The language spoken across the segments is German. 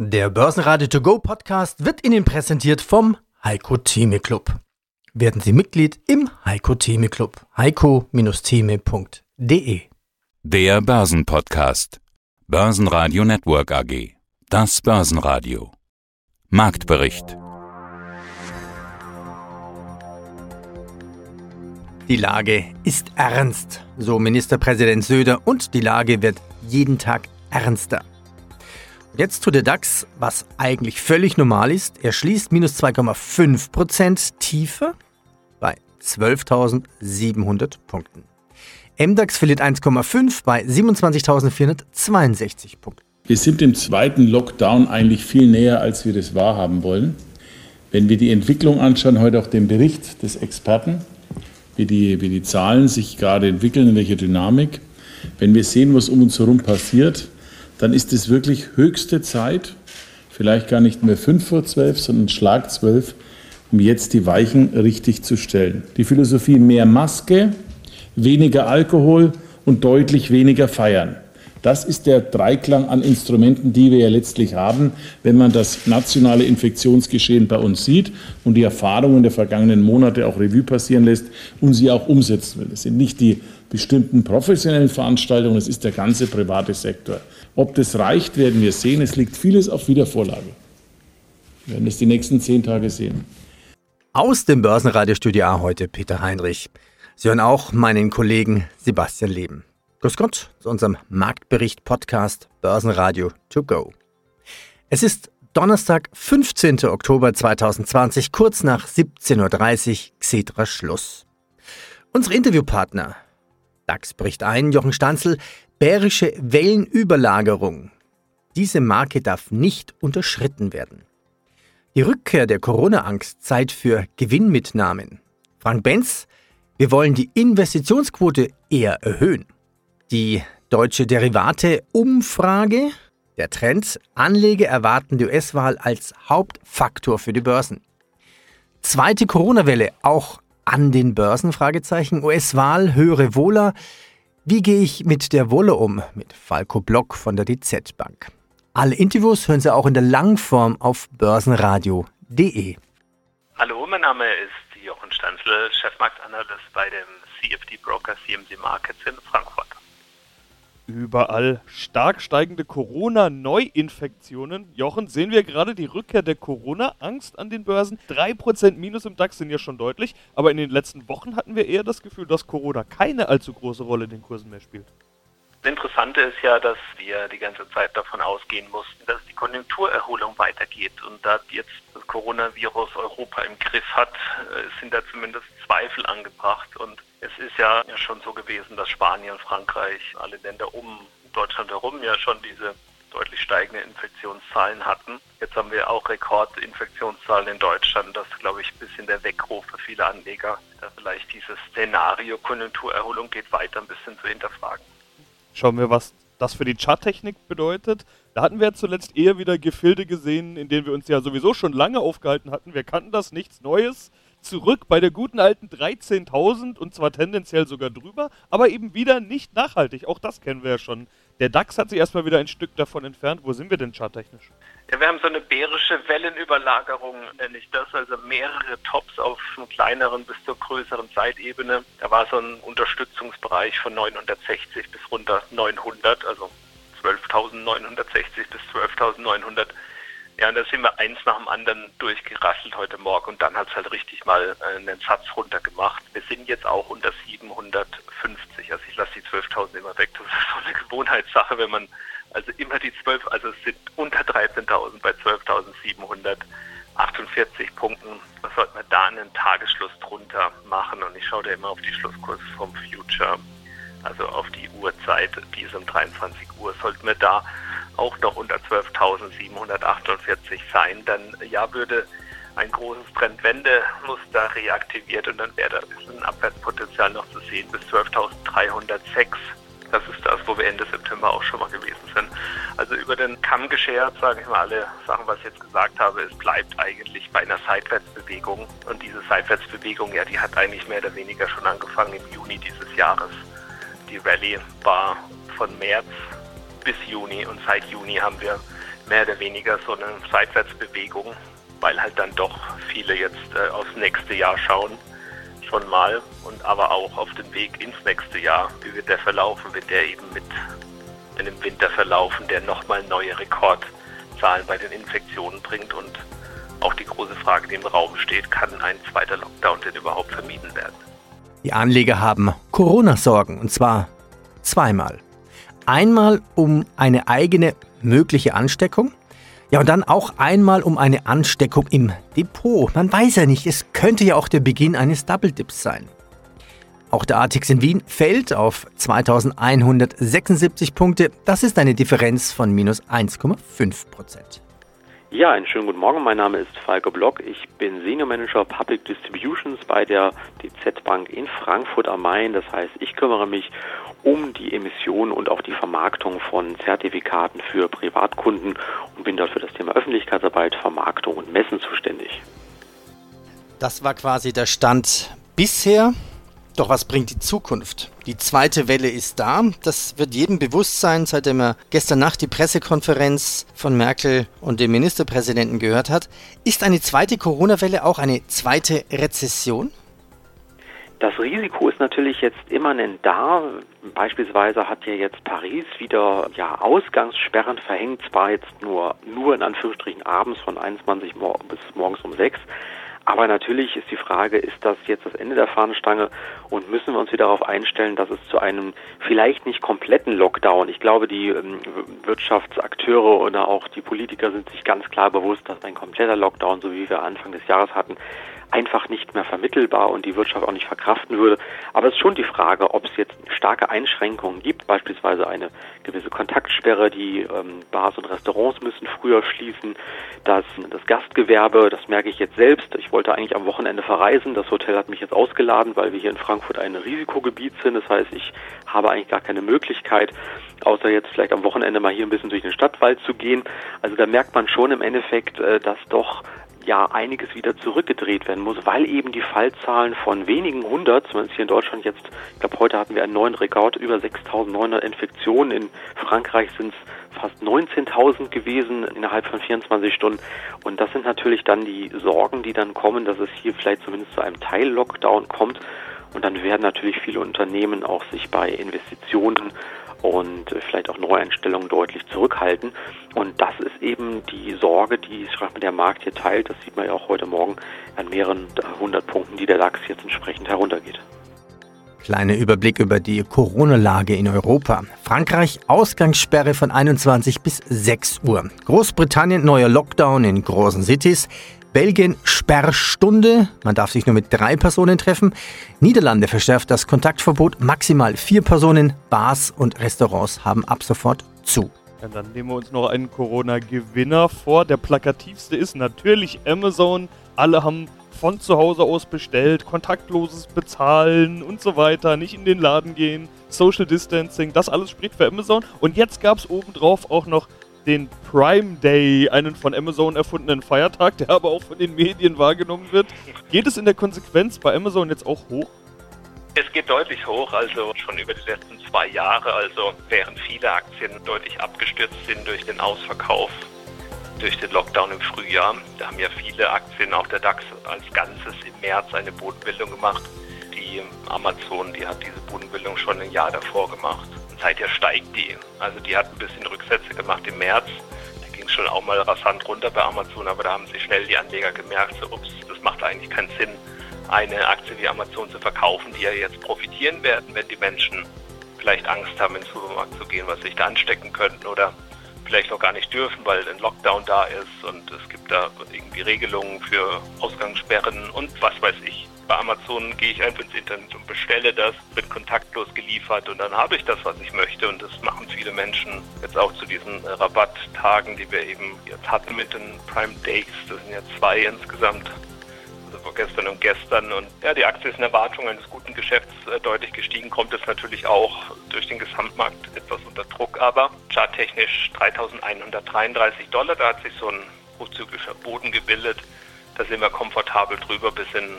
Der Börsenradio To Go Podcast wird Ihnen präsentiert vom Heiko Theme Club. Werden Sie Mitglied im Heiko Theme Club. heiko-theme.de Der Börsenpodcast. Börsenradio Network AG. Das Börsenradio. Marktbericht. Die Lage ist ernst, so Ministerpräsident Söder, und die Lage wird jeden Tag ernster. Jetzt tut der DAX, was eigentlich völlig normal ist. Er schließt minus 2,5% tiefer bei 12.700 Punkten. MDAX verliert 1,5 bei 27.462 Punkten. Wir sind dem zweiten Lockdown eigentlich viel näher, als wir das wahrhaben wollen. Wenn wir die Entwicklung anschauen, heute auch den Bericht des Experten, wie die, wie die Zahlen sich gerade entwickeln, in welcher Dynamik, wenn wir sehen, was um uns herum passiert, dann ist es wirklich höchste Zeit, vielleicht gar nicht mehr fünf vor zwölf, sondern Schlag zwölf, um jetzt die Weichen richtig zu stellen. Die Philosophie mehr Maske, weniger Alkohol und deutlich weniger feiern. Das ist der Dreiklang an Instrumenten, die wir ja letztlich haben, wenn man das nationale Infektionsgeschehen bei uns sieht und die Erfahrungen der vergangenen Monate auch Revue passieren lässt und sie auch umsetzen will. Es sind nicht die bestimmten professionellen Veranstaltungen, es ist der ganze private Sektor. Ob das reicht, werden wir sehen. Es liegt vieles auf Wiedervorlage. Wir werden es die nächsten zehn Tage sehen. Aus dem Börsenradiostudio A heute Peter Heinrich. Sie hören auch meinen Kollegen Sebastian Leben. Grüß Gott zu unserem Marktbericht-Podcast Börsenradio to go. Es ist Donnerstag, 15. Oktober 2020, kurz nach 17.30 Uhr, Xetra Schluss. Unsere Interviewpartner DAX bricht ein, Jochen Stanzel, bärische Wellenüberlagerung. Diese Marke darf nicht unterschritten werden. Die Rückkehr der Corona-Angst Zeit für Gewinnmitnahmen. Frank Benz, wir wollen die Investitionsquote eher erhöhen. Die deutsche Derivate-Umfrage, der Trend, Anleger erwarten die US-Wahl als Hauptfaktor für die Börsen. Zweite Corona-Welle, auch an den Börsen? Fragezeichen. US-Wahl, höhere Wohler. Wie gehe ich mit der Wolle um? Mit Falco Block von der DZ Bank. Alle Interviews hören Sie auch in der Langform auf börsenradio.de. Hallo, mein Name ist Jochen Stanzl, Chefmarktanalyst bei dem CFD Broker CMC Markets in Frankfurt überall stark steigende Corona-Neuinfektionen. Jochen, sehen wir gerade die Rückkehr der Corona-Angst an den Börsen? 3% Minus im DAX sind ja schon deutlich, aber in den letzten Wochen hatten wir eher das Gefühl, dass Corona keine allzu große Rolle in den Kursen mehr spielt. Das Interessante ist ja, dass wir die ganze Zeit davon ausgehen mussten, dass die Konjunkturerholung weitergeht. Und da jetzt das Coronavirus Europa im Griff hat, äh, sind da zumindest Zweifel angebracht. Und es ist ja schon so gewesen, dass Spanien, Frankreich, alle Länder um Deutschland herum ja schon diese deutlich steigende Infektionszahlen hatten. Jetzt haben wir auch Rekordinfektionszahlen in Deutschland. Das ist, glaube ich, ein bisschen der Weckruf für viele Anleger, da vielleicht dieses Szenario Konjunkturerholung geht weiter ein bisschen zu hinterfragen. Schauen wir, was das für die Charttechnik bedeutet. Da hatten wir zuletzt eher wieder Gefilde gesehen, in denen wir uns ja sowieso schon lange aufgehalten hatten. Wir kannten das, nichts Neues zurück bei der guten alten 13.000 und zwar tendenziell sogar drüber, aber eben wieder nicht nachhaltig. Auch das kennen wir ja schon. Der DAX hat sich erstmal wieder ein Stück davon entfernt. Wo sind wir denn charttechnisch? Ja, wir haben so eine bärische Wellenüberlagerung, nenne ich das, also mehrere Tops auf einer kleineren bis zur größeren Zeitebene. Da war so ein Unterstützungsbereich von 960 bis runter 900, also 12.960 bis 12.900 ja, und da sind wir eins nach dem anderen durchgerasselt heute Morgen und dann hat es halt richtig mal äh, einen Satz runter gemacht. Wir sind jetzt auch unter 750. Also ich lasse die 12.000 immer weg. Das ist so eine Gewohnheitssache, wenn man also immer die 12, also es sind unter 13.000 bei 12.748 Punkten. Was sollte man da einen Tagesschluss drunter machen? Und ich schaue da immer auf die Schlusskurse vom Future, also auf die Uhrzeit, die ist um 23 Uhr. Sollten wir da auch noch unter 12.748 sein, dann ja würde ein großes Trendwendemuster reaktiviert und dann wäre da ein Abwärtspotenzial noch zu sehen bis 12.306. Das ist das, wo wir Ende September auch schon mal gewesen sind. Also über den Kamm geschert, sage ich mal, alle Sachen, was ich jetzt gesagt habe, es bleibt eigentlich bei einer Seitwärtsbewegung. Und diese Seitwärtsbewegung, ja, die hat eigentlich mehr oder weniger schon angefangen im Juni dieses Jahres. Die Rallye war von März bis Juni und seit Juni haben wir mehr oder weniger so eine Seitwärtsbewegung, weil halt dann doch viele jetzt äh, aufs nächste Jahr schauen, schon mal, und aber auch auf dem Weg ins nächste Jahr. Wie wird der verlaufen? Wird der eben mit einem Winter verlaufen, der nochmal neue Rekordzahlen bei den Infektionen bringt und auch die große Frage, die im Raum steht, kann ein zweiter Lockdown denn überhaupt vermieden werden? Die Anleger haben Corona-Sorgen und zwar zweimal. Einmal um eine eigene mögliche Ansteckung. Ja, und dann auch einmal um eine Ansteckung im Depot. Man weiß ja nicht, es könnte ja auch der Beginn eines Double Dips sein. Auch der ATX in Wien fällt auf 2176 Punkte. Das ist eine Differenz von minus 1,5 Prozent. Ja, einen schönen guten Morgen. Mein Name ist Falco Block. Ich bin Senior Manager Public Distributions bei der DZ Bank in Frankfurt am Main. Das heißt, ich kümmere mich um die Emission und auch die Vermarktung von Zertifikaten für Privatkunden und bin dort für das Thema Öffentlichkeitsarbeit, Vermarktung und Messen zuständig. Das war quasi der Stand bisher. Doch was bringt die Zukunft? Die zweite Welle ist da. Das wird jedem bewusst sein, seitdem er gestern Nacht die Pressekonferenz von Merkel und dem Ministerpräsidenten gehört hat. Ist eine zweite Corona-Welle auch eine zweite Rezession? Das Risiko ist natürlich jetzt immanent da. Beispielsweise hat ja jetzt Paris wieder ja, Ausgangssperren verhängt, zwar jetzt nur, nur in Anführungsstrichen abends von 21 Uhr bis morgens um 6. Aber natürlich ist die Frage, ist das jetzt das Ende der Fahnenstange? Und müssen wir uns wieder darauf einstellen, dass es zu einem vielleicht nicht kompletten Lockdown, ich glaube, die ähm, Wirtschaftsakteure oder auch die Politiker sind sich ganz klar bewusst, dass ein kompletter Lockdown, so wie wir Anfang des Jahres hatten, einfach nicht mehr vermittelbar und die Wirtschaft auch nicht verkraften würde. Aber es ist schon die Frage, ob es jetzt starke Einschränkungen gibt, beispielsweise eine gewisse Kontaktsperre, die ähm, Bars und Restaurants müssen früher schließen, dass das Gastgewerbe, das merke ich jetzt selbst, ich wollte eigentlich am Wochenende verreisen, das Hotel hat mich jetzt ausgeladen, weil wir hier in Frankfurt ein Risikogebiet sind, das heißt, ich habe eigentlich gar keine Möglichkeit, außer jetzt vielleicht am Wochenende mal hier ein bisschen durch den Stadtwald zu gehen. Also da merkt man schon im Endeffekt, äh, dass doch ja einiges wieder zurückgedreht werden muss, weil eben die Fallzahlen von wenigen hundert, zumindest hier in Deutschland jetzt, ich glaube heute hatten wir einen neuen Rekord, über 6.900 Infektionen, in Frankreich sind es fast 19.000 gewesen innerhalb von 24 Stunden. Und das sind natürlich dann die Sorgen, die dann kommen, dass es hier vielleicht zumindest zu einem Teil-Lockdown kommt und dann werden natürlich viele Unternehmen auch sich bei Investitionen und vielleicht auch Neueinstellungen deutlich zurückhalten. Und das ist eben die Sorge, die der Markt hier teilt. Das sieht man ja auch heute Morgen an mehreren hundert Punkten, die der DAX jetzt entsprechend heruntergeht. Kleiner Überblick über die Corona-Lage in Europa. Frankreich Ausgangssperre von 21 bis 6 Uhr. Großbritannien neuer Lockdown in großen Cities. Belgien Sperrstunde, man darf sich nur mit drei Personen treffen. Niederlande verschärft das Kontaktverbot, maximal vier Personen. Bars und Restaurants haben ab sofort zu. Ja, dann nehmen wir uns noch einen Corona-Gewinner vor. Der plakativste ist natürlich Amazon. Alle haben von zu Hause aus bestellt, kontaktloses Bezahlen und so weiter, nicht in den Laden gehen, Social Distancing, das alles spricht für Amazon. Und jetzt gab es obendrauf auch noch den Prime Day, einen von Amazon erfundenen Feiertag, der aber auch von den Medien wahrgenommen wird. Geht es in der Konsequenz bei Amazon jetzt auch hoch? Es geht deutlich hoch, also schon über die letzten zwei Jahre. Also während viele Aktien deutlich abgestürzt sind durch den Ausverkauf, durch den Lockdown im Frühjahr, da haben ja viele Aktien, auch der DAX als Ganzes im März eine Bodenbildung gemacht. Die Amazon, die hat diese Bodenbildung schon ein Jahr davor gemacht seither steigt die. Also die hat ein bisschen Rücksätze gemacht im März. Da ging es schon auch mal rasant runter bei Amazon, aber da haben sich schnell die Anleger gemerkt, so ups, das macht eigentlich keinen Sinn, eine Aktie wie Amazon zu verkaufen, die ja jetzt profitieren werden, wenn die Menschen vielleicht Angst haben, in den Supermarkt zu gehen, was sich da anstecken könnten oder vielleicht auch gar nicht dürfen, weil ein Lockdown da ist und es gibt da irgendwie Regelungen für Ausgangssperren und was weiß ich bei Amazon gehe ich einfach ins Internet und bestelle das, wird kontaktlos geliefert und dann habe ich das, was ich möchte. Und das machen viele Menschen jetzt auch zu diesen Rabatttagen, die wir eben jetzt hatten mit den Prime Days. Das sind ja zwei insgesamt. Also vorgestern und gestern. Und ja, die Aktie ist in Erwartung eines guten Geschäfts äh, deutlich gestiegen, kommt es natürlich auch durch den Gesamtmarkt etwas unter Druck. Aber charttechnisch 3133 Dollar, da hat sich so ein hochzyklischer Boden gebildet. Da sind wir komfortabel drüber bis in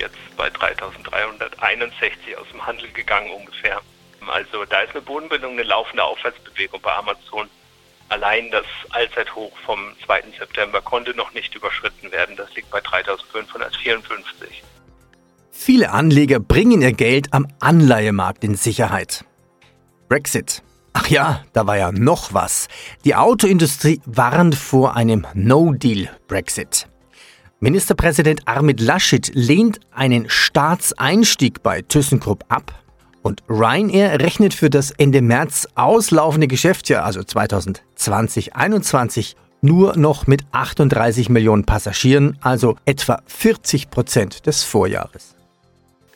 jetzt bei 3361 aus dem Handel gegangen ungefähr. Also da ist eine Bodenbildung, eine laufende Aufwärtsbewegung bei Amazon. Allein das Allzeithoch vom 2. September konnte noch nicht überschritten werden. Das liegt bei 3554. Viele Anleger bringen ihr Geld am Anleihemarkt in Sicherheit. Brexit. Ach ja, da war ja noch was. Die Autoindustrie warnt vor einem No-Deal-Brexit. Ministerpräsident Armid Laschet lehnt einen Staatseinstieg bei ThyssenKrupp ab und Ryanair rechnet für das Ende März auslaufende Geschäftsjahr, also 2020-21, nur noch mit 38 Millionen Passagieren, also etwa 40 Prozent des Vorjahres.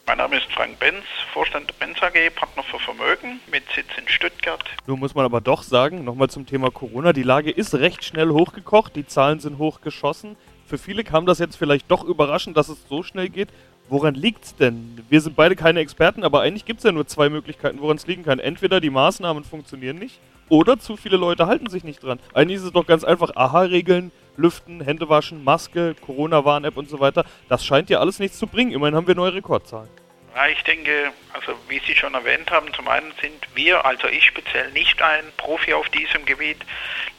Mein Name ist Frank Benz, Vorstand der Benz AG, Partner für Vermögen mit Sitz in Stuttgart. Nun muss man aber doch sagen, nochmal zum Thema Corona, die Lage ist recht schnell hochgekocht, die Zahlen sind hochgeschossen. Für viele kam das jetzt vielleicht doch überraschend, dass es so schnell geht. Woran liegt es denn? Wir sind beide keine Experten, aber eigentlich gibt es ja nur zwei Möglichkeiten, woran es liegen kann. Entweder die Maßnahmen funktionieren nicht oder zu viele Leute halten sich nicht dran. Eigentlich ist es doch ganz einfach, Aha-Regeln, Lüften, Hände waschen, Maske, Corona-Warn-App und so weiter. Das scheint ja alles nichts zu bringen. Immerhin haben wir neue Rekordzahlen. Ja, ich denke, also wie Sie schon erwähnt haben, zum einen sind wir, also ich speziell nicht ein Profi auf diesem Gebiet.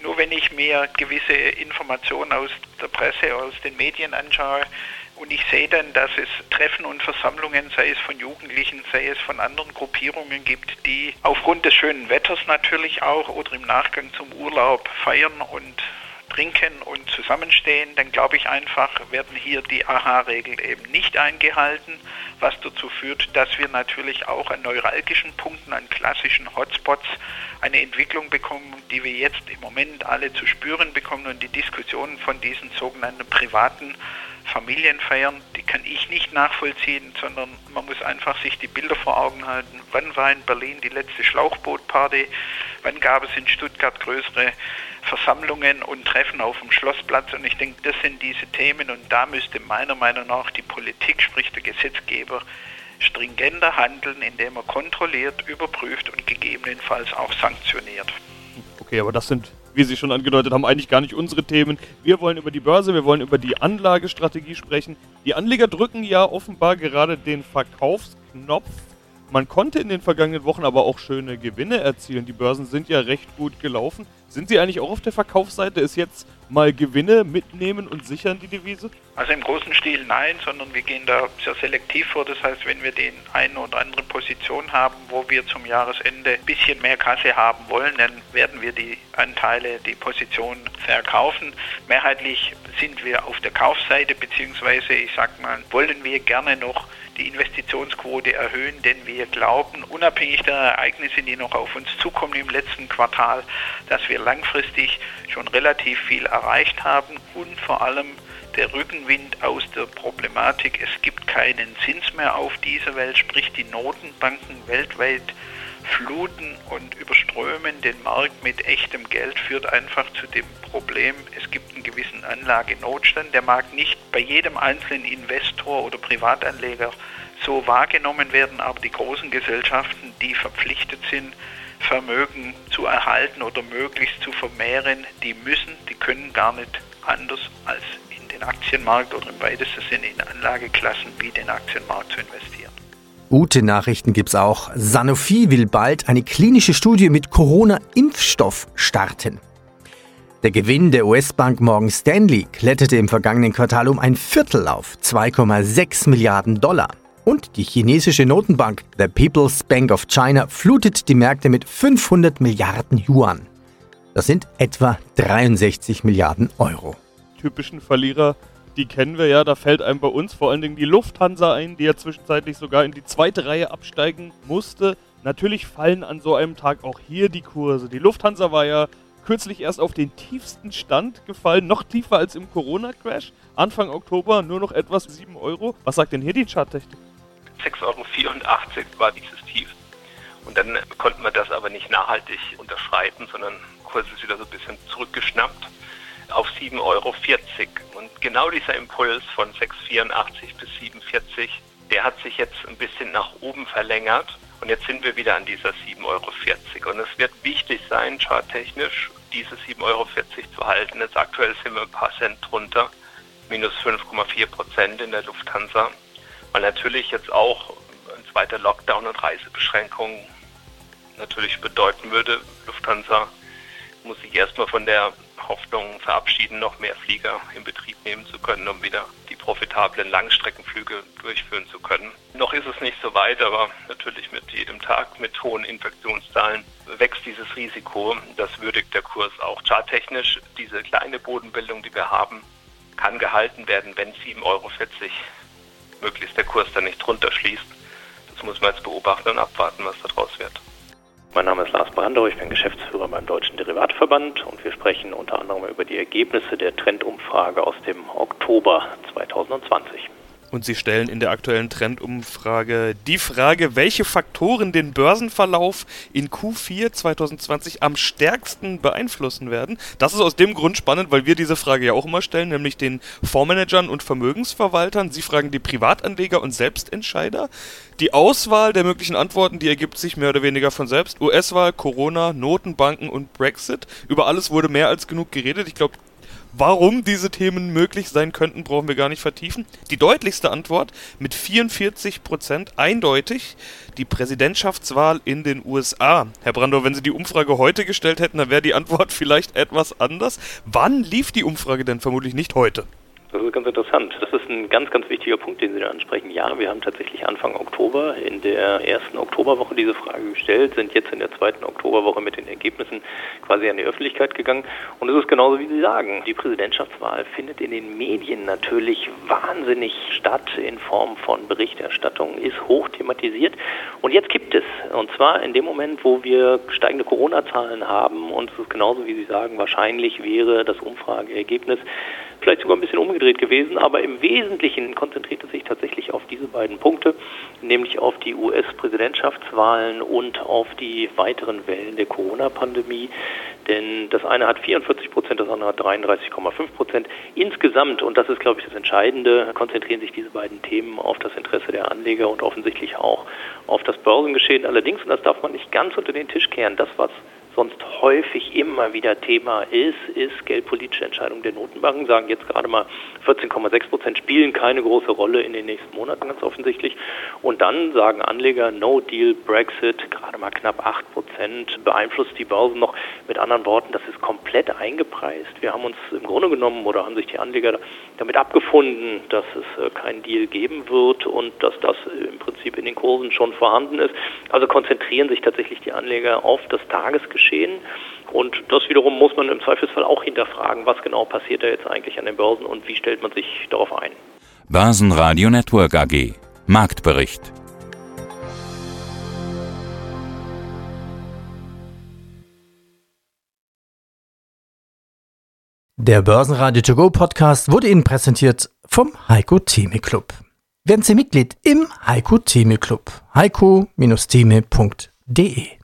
Nur wenn ich mir gewisse Informationen aus der Presse, aus den Medien anschaue und ich sehe dann, dass es Treffen und Versammlungen, sei es von Jugendlichen, sei es von anderen Gruppierungen gibt, die aufgrund des schönen Wetters natürlich auch oder im Nachgang zum Urlaub feiern und trinken und zusammenstehen, dann glaube ich einfach, werden hier die AHA-Regeln eben nicht eingehalten, was dazu führt, dass wir natürlich auch an neuralgischen Punkten, an klassischen Hotspots eine Entwicklung bekommen, die wir jetzt im Moment alle zu spüren bekommen und die Diskussionen von diesen sogenannten privaten Familienfeiern, die kann ich nicht nachvollziehen, sondern man muss einfach sich die Bilder vor Augen halten. Wann war in Berlin die letzte Schlauchbootparty? Wann gab es in Stuttgart größere Versammlungen und Treffen auf dem Schlossplatz? Und ich denke, das sind diese Themen und da müsste meiner Meinung nach die Politik, sprich der Gesetzgeber, stringenter handeln, indem er kontrolliert, überprüft und gegebenenfalls auch sanktioniert. Okay, aber das sind wie Sie schon angedeutet haben, eigentlich gar nicht unsere Themen. Wir wollen über die Börse, wir wollen über die Anlagestrategie sprechen. Die Anleger drücken ja offenbar gerade den Verkaufsknopf. Man konnte in den vergangenen Wochen aber auch schöne Gewinne erzielen. Die Börsen sind ja recht gut gelaufen. Sind Sie eigentlich auch auf der Verkaufsseite? Ist jetzt mal Gewinne mitnehmen und sichern die Devise? Also im großen Stil nein, sondern wir gehen da sehr selektiv vor. Das heißt, wenn wir den einen oder anderen Position haben, wo wir zum Jahresende ein bisschen mehr Kasse haben wollen, dann werden wir die Anteile, die Position verkaufen. Mehrheitlich sind wir auf der Kaufseite, beziehungsweise ich sag mal, wollen wir gerne noch die Investitionsquote erhöhen, denn wir glauben, unabhängig der Ereignisse, die noch auf uns zukommen im letzten Quartal, dass wir langfristig schon relativ viel erreicht haben und vor allem der Rückenwind aus der Problematik, es gibt keinen Zins mehr auf dieser Welt, sprich die Notenbanken weltweit fluten und überströmen. Den Markt mit echtem Geld, führt einfach zu dem Problem, es gibt einen gewissen Anlagenotstand, der mag nicht bei jedem einzelnen Investor oder Privatanleger so wahrgenommen werden, aber die großen Gesellschaften, die verpflichtet sind, Vermögen zu erhalten oder möglichst zu vermehren, die müssen, die können gar nicht anders als in den Aktienmarkt oder im weitesten Sinne in Anlageklassen wie den Aktienmarkt zu investieren. Gute Nachrichten gibt's auch. Sanofi will bald eine klinische Studie mit Corona-Impfstoff starten. Der Gewinn der US-Bank Morgan Stanley kletterte im vergangenen Quartal um ein Viertel auf 2,6 Milliarden Dollar. Und die chinesische Notenbank, the People's Bank of China, flutet die Märkte mit 500 Milliarden Yuan. Das sind etwa 63 Milliarden Euro. Typischen Verlierer, die kennen wir ja. Da fällt einem bei uns vor allen Dingen die Lufthansa ein, die ja zwischenzeitlich sogar in die zweite Reihe absteigen musste. Natürlich fallen an so einem Tag auch hier die Kurse. Die Lufthansa war ja kürzlich erst auf den tiefsten Stand gefallen, noch tiefer als im Corona-Crash. Anfang Oktober nur noch etwas 7 Euro. Was sagt denn hier die Charttechnik? 6,84 Euro war dieses Tief. Und dann konnten wir das aber nicht nachhaltig unterschreiten, sondern Kurs ist wieder so ein bisschen zurückgeschnappt auf 7,40 Euro. Und genau dieser Impuls von 6,84 bis 7,40, der hat sich jetzt ein bisschen nach oben verlängert. Und jetzt sind wir wieder an dieser 7,40 Euro. Und es wird wichtig sein, charttechnisch, diese 7,40 Euro zu halten. Jetzt aktuell sind wir ein paar Cent drunter, minus 5,4 Prozent in der Lufthansa weil natürlich jetzt auch ein zweiter Lockdown und Reisebeschränkungen natürlich bedeuten würde, Lufthansa muss sich erstmal von der Hoffnung verabschieden, noch mehr Flieger in Betrieb nehmen zu können, um wieder die profitablen Langstreckenflüge durchführen zu können. Noch ist es nicht so weit, aber natürlich mit jedem Tag mit hohen Infektionszahlen wächst dieses Risiko. Das würdigt der Kurs auch charttechnisch. Diese kleine Bodenbildung, die wir haben, kann gehalten werden, wenn 7,40 Euro möglichst der Kurs dann nicht drunter schließt. Das muss man jetzt beobachten und abwarten, was daraus wird. Mein Name ist Lars Brandau, ich bin Geschäftsführer beim Deutschen Derivatverband und wir sprechen unter anderem über die Ergebnisse der Trendumfrage aus dem Oktober 2020. Und Sie stellen in der aktuellen Trendumfrage die Frage, welche Faktoren den Börsenverlauf in Q4 2020 am stärksten beeinflussen werden. Das ist aus dem Grund spannend, weil wir diese Frage ja auch immer stellen, nämlich den Fondsmanagern und Vermögensverwaltern. Sie fragen die Privatanleger und Selbstentscheider. Die Auswahl der möglichen Antworten, die ergibt sich mehr oder weniger von selbst. US-Wahl, Corona, Notenbanken und Brexit. Über alles wurde mehr als genug geredet. Ich glaube, Warum diese Themen möglich sein könnten, brauchen wir gar nicht vertiefen. Die deutlichste Antwort mit 44 Prozent eindeutig die Präsidentschaftswahl in den USA. Herr Brandau, wenn Sie die Umfrage heute gestellt hätten, dann wäre die Antwort vielleicht etwas anders. Wann lief die Umfrage denn vermutlich nicht heute? Das ist ganz interessant. Das ist ein ganz, ganz wichtiger Punkt, den Sie da ansprechen. Ja, wir haben tatsächlich Anfang Oktober in der ersten Oktoberwoche diese Frage gestellt, sind jetzt in der zweiten Oktoberwoche mit den Ergebnissen quasi an die Öffentlichkeit gegangen. Und es ist genauso, wie Sie sagen. Die Präsidentschaftswahl findet in den Medien natürlich wahnsinnig statt in Form von Berichterstattung, ist hoch thematisiert. Und jetzt gibt es, und zwar in dem Moment, wo wir steigende Corona-Zahlen haben, und es ist genauso, wie Sie sagen, wahrscheinlich wäre das Umfrageergebnis vielleicht sogar ein bisschen umgedreht gewesen, aber im Wesentlichen konzentriert es sich tatsächlich auf diese beiden Punkte, nämlich auf die US-Präsidentschaftswahlen und auf die weiteren Wellen der Corona-Pandemie. Denn das eine hat 44 Prozent, das andere hat 33,5 Prozent. Insgesamt, und das ist, glaube ich, das Entscheidende, konzentrieren sich diese beiden Themen auf das Interesse der Anleger und offensichtlich auch auf das Börsengeschehen. Allerdings, und das darf man nicht ganz unter den Tisch kehren, das, was sonst häufig immer wieder Thema ist, ist geldpolitische Entscheidungen der Notenbanken, sagen jetzt gerade mal 14,6 Prozent spielen keine große Rolle in den nächsten Monaten ganz offensichtlich. Und dann sagen Anleger, No Deal, Brexit, gerade mal knapp 8 Prozent, beeinflusst die Börse noch. Mit anderen Worten, das ist komplett eingepreist. Wir haben uns im Grunde genommen oder haben sich die Anleger damit abgefunden, dass es äh, keinen Deal geben wird und dass das im Prinzip in den Kursen schon vorhanden ist. Also konzentrieren sich tatsächlich die Anleger auf das Tagesgeschäft geschehen. Und das wiederum muss man im Zweifelsfall auch hinterfragen, was genau passiert da jetzt eigentlich an den Börsen und wie stellt man sich darauf ein. Börsenradio Network AG Marktbericht Der Börsenradio To Go Podcast wurde Ihnen präsentiert vom Heiko Theme Club. Werden Sie Mitglied im Heiko Theme Club. heiko-theme.de